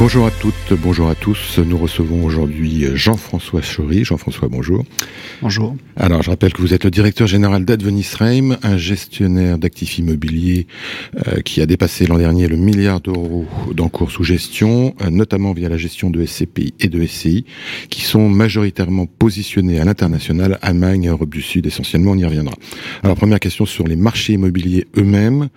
Bonjour à toutes, bonjour à tous. Nous recevons aujourd'hui Jean-François Chory. Jean-François, bonjour. Bonjour. Alors, je rappelle que vous êtes le directeur général d'Advenis un gestionnaire d'actifs immobiliers euh, qui a dépassé l'an dernier le milliard d'euros d'encours sous gestion, euh, notamment via la gestion de SCPI et de SCI, qui sont majoritairement positionnés à l'international, Allemagne, Europe du Sud essentiellement, on y reviendra. Alors, première question sur les marchés immobiliers eux-mêmes.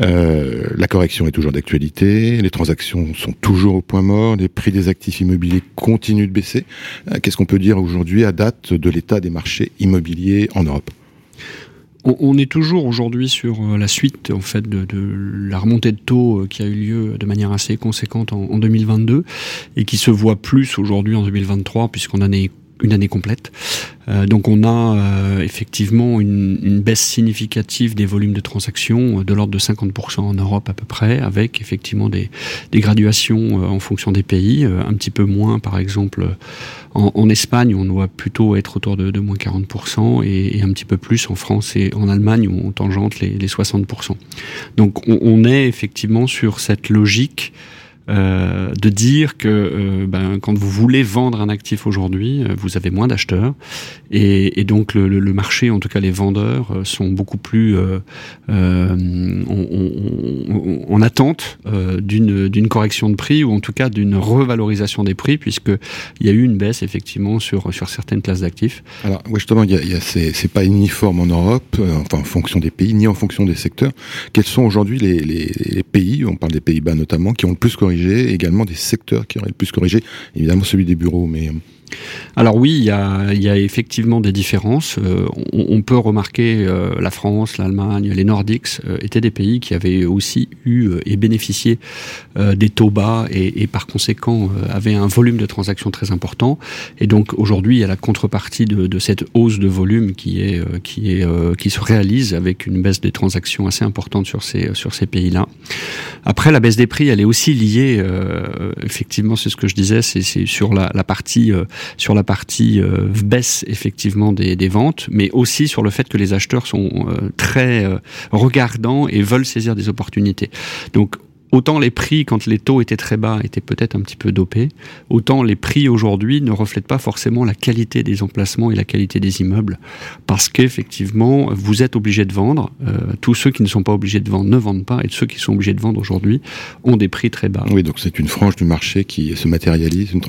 Euh, la correction est toujours d'actualité, les transactions sont toujours au point mort, les prix des actifs immobiliers continuent de baisser. Euh, qu'est-ce qu'on peut dire aujourd'hui à date de l'état des marchés immobiliers en Europe? On, est toujours aujourd'hui sur euh, la suite en fait de, la remontée de taux euh, qui a eu lieu de manière assez conséquente en, 2022 et qui se voit plus aujourd'hui en 2023 puisqu'on en est une année complète. Euh, donc on a euh, effectivement une, une, baisse significative des volumes de transactions euh, de l'ordre de 50% en Europe à peu près, avec effectivement des, des graduations en fonction des pays, un petit peu moins par exemple en, en, Espagne on doit plutôt être autour de, de moins 40% et, et, un petit peu plus en France et en Allemagne où on tangente les, les 60%. Donc on, on, est effectivement sur cette logique euh, de dire que euh, ben, quand vous voulez vendre un actif aujourd'hui, euh, vous avez moins d'acheteurs et, donc le, marché, en tout cas les vendeurs, sont beaucoup plus en, attente d'une correction de prix ou en tout cas d'une revalorisation des prix puisque il y a eu une baisse effectivement sur certaines classes d'actifs. Alors justement, il y a, y c'est pas uniforme en Europe, enfin en fonction des pays ni en fonction des secteurs. Quels sont aujourd'hui les pays, on parle des Pays-Bas notamment, qui ont le plus corrigé également des secteurs qui auraient le plus corrigé, évidemment celui des bureaux, mais euh, alors oui, il y a, effectivement des différences. Euh, on, peut remarquer euh, la France, l'Allemagne, les Nordiques étaient des pays qui avaient aussi eu et bénéficié des taux bas et, par conséquent avaient un volume de transactions très important. Et donc aujourd'hui, il y a la contrepartie de, cette hausse de volume qui est qui est qui se réalise avec une baisse des transactions assez importante sur ces sur ces pays-là. Après, la baisse des prix, elle est aussi liée. effectivement, c'est ce que je disais, c'est sur la, la partie sur la partie euh, baisse effectivement des, des, ventes, mais aussi sur le fait que les acheteurs sont euh, très euh, regardants et veulent saisir des opportunités. Donc autant les prix, quand les taux étaient très bas, étaient peut-être un petit peu dopés, autant les prix aujourd'hui ne reflètent pas forcément la qualité des emplacements et la qualité des immeubles. Parce qu'effectivement, vous êtes obligé de vendre. Euh, tous ceux qui ne sont pas obligés de vendre ne vendent pas, et ceux qui sont obligés de vendre aujourd'hui ont des prix très bas. Oui, donc c'est une frange du marché qui se matérialise, une,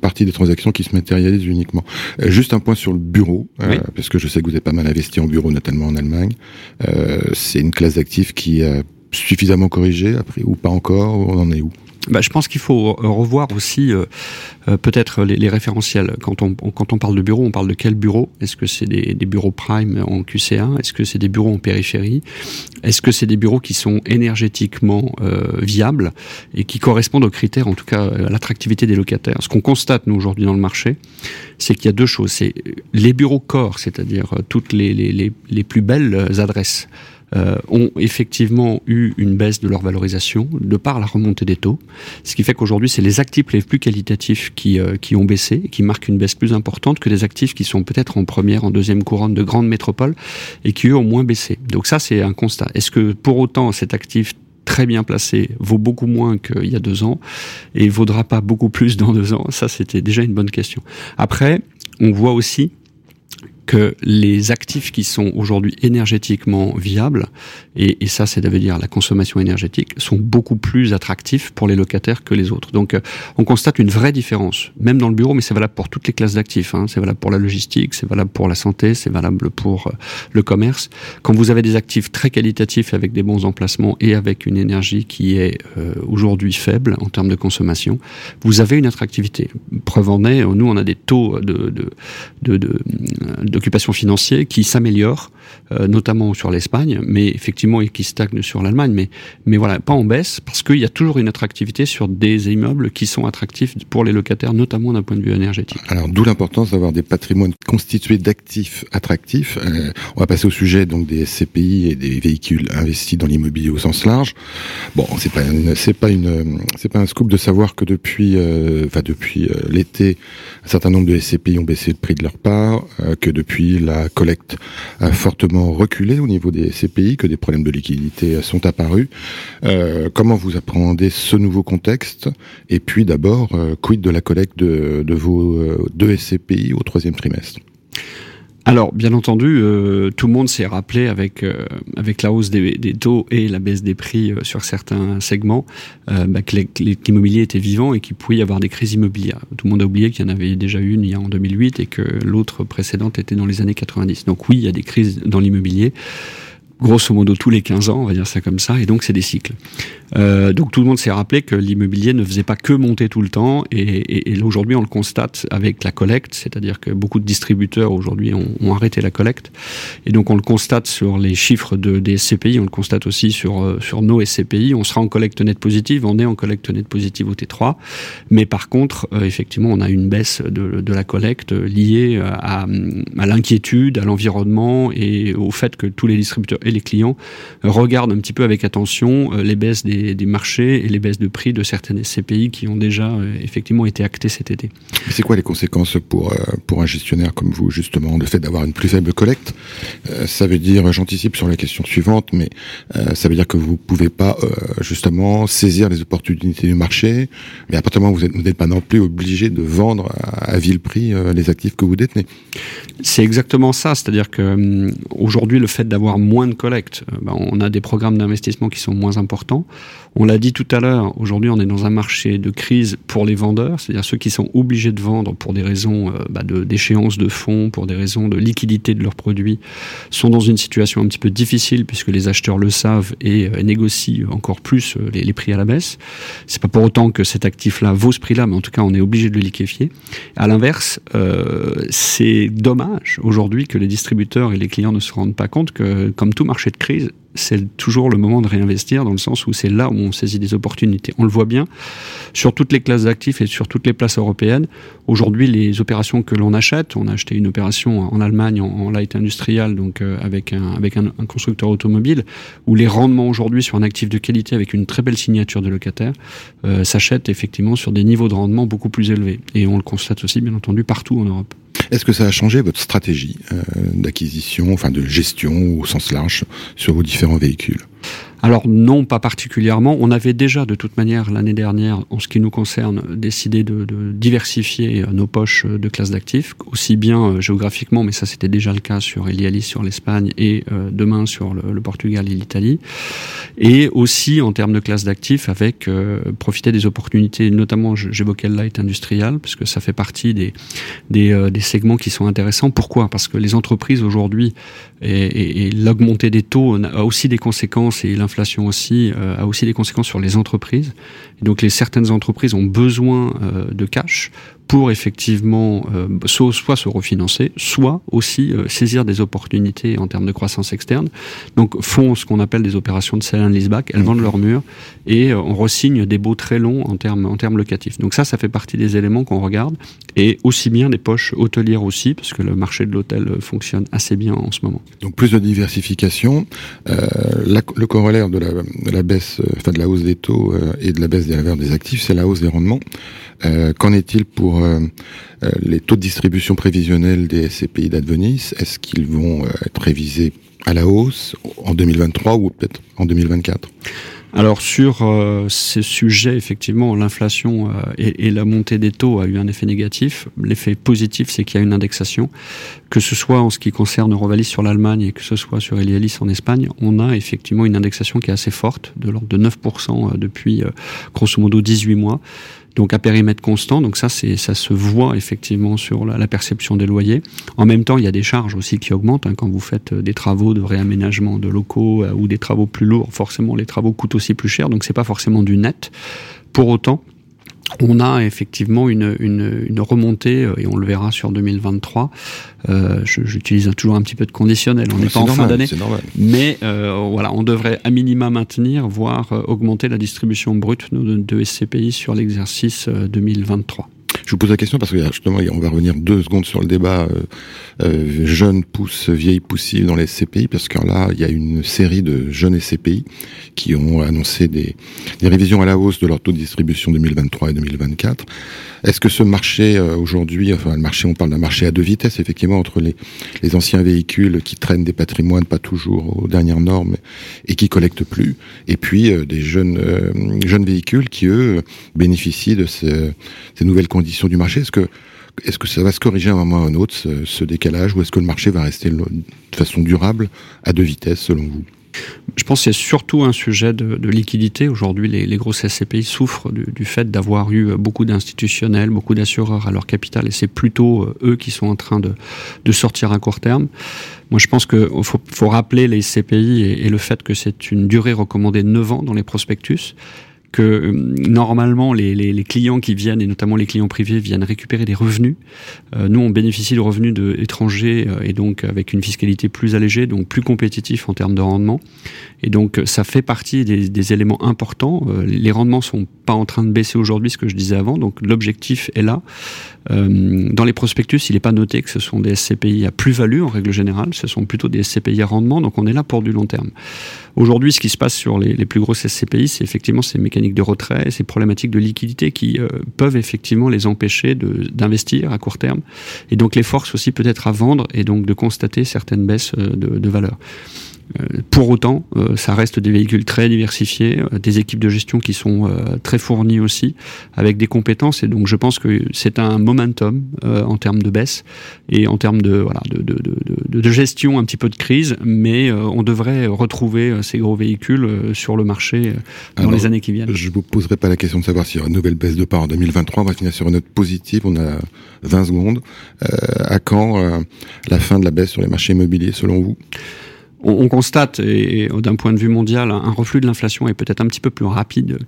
partie des transactions qui se matérialise uniquement. Euh, juste un point sur le bureau, euh, parce que je sais que vous avez pas mal investi en bureau, notamment en Allemagne. c'est une classe d'actifs qui suffisamment corrigé après ou pas encore On en est où? Bah, je pense qu'il faut revoir aussi euh, euh, peut-être les, référentiels. Quand on, parle de bureau, on parle de quel bureau? Est-ce que c'est des, bureaux prime en QC1 Est-ce que c'est des bureaux en périphérie? Est-ce que c'est des bureaux qui sont énergétiquement euh, viables et qui correspondent aux critères, en tout cas à l'attractivité des locataires? Ce qu'on constate nous aujourd'hui dans le marché, c'est qu'il y a deux choses. C'est les bureaux corps, c'est-à-dire toutes les plus belles adresses euh, ont effectivement eu une baisse de leur valorisation de par la remontée des taux, ce qui fait qu'aujourd'hui c'est les actifs les plus qualitatifs qui, euh, qui ont baissé, qui marquent une baisse plus importante que les actifs qui sont peut-être en première, en deuxième couronne de grandes métropoles et qui eux ont moins baissé. Donc ça c'est un constat. Est-ce que pour autant cet actif très bien placé vaut beaucoup moins qu'il y a deux ans et vaudra pas beaucoup plus dans deux ans? Ça, c'était déjà une bonne question. Après, on voit aussi que les actifs qui sont aujourd'hui énergétiquement viables, et, et ça, c'est veut dire la consommation énergétique, sont beaucoup plus attractifs pour les locataires que les autres. Donc, euh, on constate une vraie différence, même dans le bureau, mais c'est valable pour toutes les classes d'actifs. Hein. C'est valable pour la logistique, c'est valable pour la santé, c'est valable pour euh, le commerce. Quand vous avez des actifs très qualitatifs avec des bons emplacements et avec une énergie qui est euh, aujourd'hui faible en termes de consommation, vous avez une attractivité. Preuve en est, nous, on a des taux de, de, de, de d'occupation financier qui s'améliore, notamment sur l'Espagne, mais effectivement et qui stagne sur l'Allemagne, mais mais voilà pas en baisse parce qu'il y a toujours une attractivité sur des immeubles qui sont attractifs pour les locataires, notamment d'un point de vue énergétique. Alors d'où l'importance d'avoir des patrimoines constitués d'actifs attractifs. on va passer au sujet donc des SCPI et des véhicules investis dans l'immobilier au sens large. Bon, c'est pas c'est pas une c'est pas un scoop de savoir que depuis euh, enfin depuis euh, l'été, un certain nombre de SCPI ont baissé le prix de leur part, euh, que depuis la collecte a fortement reculé au niveau des SCPI, que des problèmes de liquidité sont apparus. comment vous appréhendez ce nouveau contexte? Et puis d'abord, quid de la collecte de, de vos deux SCPI au troisième trimestre? Alors, bien entendu, euh, tout le monde s'est rappelé avec euh, avec la hausse des, taux et la baisse des prix euh, sur certains segments bah, que l'immobilier était vivant et qu'il pouvait y avoir des crises immobilières. Tout le monde a oublié qu'il y en avait déjà une il y a en 2008 et que l'autre précédente était dans les années 90. Donc oui, il y a des crises dans l'immobilier grosso modo tous les 15 ans, on va dire ça comme ça, et donc c'est des cycles. Euh, donc tout le monde s'est rappelé que l'immobilier ne faisait pas que monter tout le temps, et, et, aujourd'hui on le constate avec la collecte, c'est-à-dire que beaucoup de distributeurs aujourd'hui ont, ont, arrêté la collecte, et donc on le constate sur les chiffres de, des SCPI, on le constate aussi sur, euh, sur nos SCPI, on sera en collecte nette positive, on est en collecte nette positive au T3, mais par contre, euh, effectivement, on a une baisse de, de la collecte liée à, à l'inquiétude, à l'environnement et au fait que tous les distributeurs et les clients regardent un petit peu avec attention euh, les baisses des, marchés et les baisses de prix de certaines SCPI qui ont déjà euh, effectivement été actées cet été. C'est quoi les conséquences pour, euh, pour un gestionnaire comme vous, justement, le fait d'avoir une plus faible collecte? Ça veut dire, j'anticipe sur la question suivante, mais ça veut dire que vous pouvez pas justement saisir les opportunités du marché, mais à partir du moment où vous n'êtes pas non plus obligé de vendre à, vil prix les actifs que vous détenez. C'est exactement ça, c'est-à-dire que hum, aujourd'hui le fait d'avoir moins de collecte. Euh, ben, on a des programmes d'investissement qui sont moins importants. On l'a dit tout à l'heure, aujourd'hui on est dans un marché de crise pour les vendeurs, c'est-à-dire ceux qui sont obligés de vendre pour des raisons euh, bah, d'échéance de, fonds, pour des raisons de liquidité de leurs produits, sont dans une situation un petit peu difficile puisque les acheteurs le savent et euh, négocient encore plus les, prix à la baisse. C'est pas pour autant que cet actif-là vaut ce prix-là, mais en tout cas on est obligé de le liquéfier. À l'inverse, c'est dommage aujourd'hui que les distributeurs et les clients ne se rendent pas compte que, comme tout marché de crise, c'est toujours le moment de réinvestir dans le sens où c'est là où on saisit des opportunités. On le voit bien sur toutes les classes d'actifs et sur toutes les places européennes. Aujourd'hui, les opérations que l'on achète, on a acheté une opération en Allemagne en, light industrial, donc euh, avec un avec un, constructeur automobile, où les rendements aujourd'hui sur un actif de qualité avec une très belle signature de locataire euh, s'achètent effectivement sur des niveaux de rendement beaucoup plus élevés. Et on le constate aussi, bien entendu, partout en Europe. Est-ce que ça a changé votre stratégie euh, d'acquisition, enfin de gestion au sens large sur vos différents véhicules? Alors non, pas particulièrement. On avait déjà de toute manière l'année dernière, en ce qui nous concerne, décidé de, diversifier euh, nos poches euh, de classes d'actifs, aussi bien euh, géographiquement, mais ça c'était déjà le cas sur Elialis sur l'Espagne et demain sur le, Portugal et l'Italie, et aussi en termes de classes d'actifs avec profiter des opportunités, notamment j'évoquais le light industrial, parce que ça fait partie des, segments qui sont intéressants. Pourquoi? Parce que les entreprises aujourd'hui et, et, l'augmentée des taux a aussi des conséquences et l'inflation aussi euh, a aussi des conséquences sur les entreprises. Et donc les certaines entreprises ont besoin euh, de cash pour effectivement euh, soit se refinancer, soit aussi euh, saisir des opportunités en termes de croissance externe. Donc font ce qu'on appelle des opérations de sell and leaseback, elles vendent leur mur et euh, on ressigne des baux très longs en termes en termes locatifs. Donc ça, ça fait partie des éléments qu'on regarde et aussi bien des poches hôtelières aussi parce que le marché de l'hôtel fonctionne assez bien en ce moment. Donc plus de diversification, le corollaire de la, de la baisse, enfin de la hausse des taux et de la baisse des valeurs des actifs, c'est la hausse des rendements. Qu'en est-il pour euh, euh, les taux de distribution prévisionnels des SCPI d'Advenis, est-ce qu'ils vont euh, être révisés à la hausse en 2023 ou peut-être en 2024 alors sur ces sujets, effectivement, l'inflation et, la montée des taux a eu un effet négatif. L'effet positif, c'est qu'il y a une indexation, que ce soit en ce qui concerne Eurovalis sur l'Allemagne et que ce soit sur Elialis en Espagne, on a effectivement une indexation qui est assez forte, de l'ordre de 9% depuis grosso modo 18 mois donc à périmètre constant. Donc ça, c'est ça se voit effectivement sur la, perception des loyers. En même temps, il y a des charges aussi qui augmentent hein, quand vous faites euh, des travaux de réaménagement de locaux euh, ou des travaux plus lourds. Forcément, les travaux coûtent aussi plus cher, donc c'est pas forcément du net. Pour autant, on a effectivement une, une, une, remontée, et on le verra sur 2023. Euh, J'utilise toujours un petit peu de conditionnel, on n'est pas en fin d'année. Mais euh, voilà, on devrait à minima maintenir, voire augmenter la distribution brute de, de SCPI sur l'exercice 2023. Je vous pose la question parce que justement, on va revenir deux secondes sur le débat euh, euh, jeunes pousses, vieilles dans les SCPI, parce que là, il y a une série de jeunes SCPI qui ont annoncé des, des révisions à la hausse de leur taux de distribution 2023 et 2024. Est-ce que ce marché euh, aujourd'hui, enfin le marché, on parle d'un marché à deux vitesses, effectivement, entre les, les anciens véhicules qui traînent des patrimoines pas toujours aux dernières normes et qui collectent plus, et puis euh, des jeunes jeunes véhicules qui eux bénéficient de ces nouvelles conditions du marché Est-ce que, est-ce que ça va se corriger à un moment ou à un autre, ce, décalage, ou est-ce que le marché va rester de façon durable à deux vitesses, selon vous? Je pense que c'est surtout un sujet de, liquidité. Aujourd'hui, les, les, grosses SCPI souffrent du, fait d'avoir eu beaucoup d'institutionnels, beaucoup d'assureurs à leur capital, et c'est plutôt euh, eux qui sont en train de, de sortir à court terme. Moi, je pense qu'il faut, faut, rappeler les SCPI et, et le fait que c'est une durée recommandée de 9 ans dans les prospectus que euh, normalement les, les, les, clients qui viennent, et notamment les clients privés, viennent récupérer des revenus. Euh, nous, on bénéficie de revenus de étrangers euh, et donc avec une fiscalité plus allégée, donc plus compétitif en termes de rendement. Et donc ça fait partie des, des éléments importants. les rendements sont pas en train de baisser aujourd'hui, ce que je disais avant. Donc l'objectif est là. dans les prospectus, il n'est pas noté que ce sont des SCPI à plus-value en règle générale. Ce sont plutôt des SCPI à rendement. Donc on est là pour du long terme. Aujourd'hui, ce qui se passe sur les, plus grosses SCPI, c'est effectivement ces mécaniques de retrait, ces problématiques de liquidité qui euh, peuvent effectivement les empêcher d'investir à court terme, et donc les forces aussi peut-être à vendre, et donc de constater certaines baisses euh, de valeur. Euh, pour autant, euh, ça reste des véhicules très diversifiés, euh, des équipes de gestion qui sont très fournies aussi, avec des compétences. Et donc, je pense que c'est un momentum en termes de baisse et en termes de, voilà, de, de, de, de, gestion un petit peu de crise. Mais on devrait retrouver ces gros véhicules sur le marché dans les années qui viennent. Je vous poserai pas la question de savoir s'il y aura une nouvelle baisse de part en 2023. On va finir sur une note positive. On a 20 secondes. à quand la fin de la baisse sur les marchés immobiliers, selon vous? On, constate, et, d'un point de vue mondial, un reflux de l'inflation est peut-être un petit peu plus rapide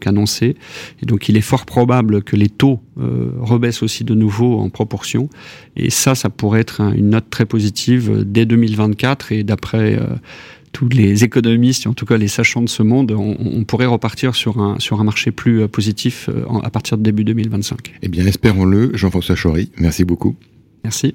qu'annoncé. et donc, il est fort probable que les taux euh, rebaissent aussi de nouveau en proportion. Et ça, ça pourrait être une note très positive dès 2024. Et d'après euh, tous les économistes, en tout cas les sachants de ce monde, on, pourrait repartir sur un, sur un marché plus euh, positif à partir de début 2025. Eh bien, espérons-le. Jean-François Chory, merci beaucoup. Merci.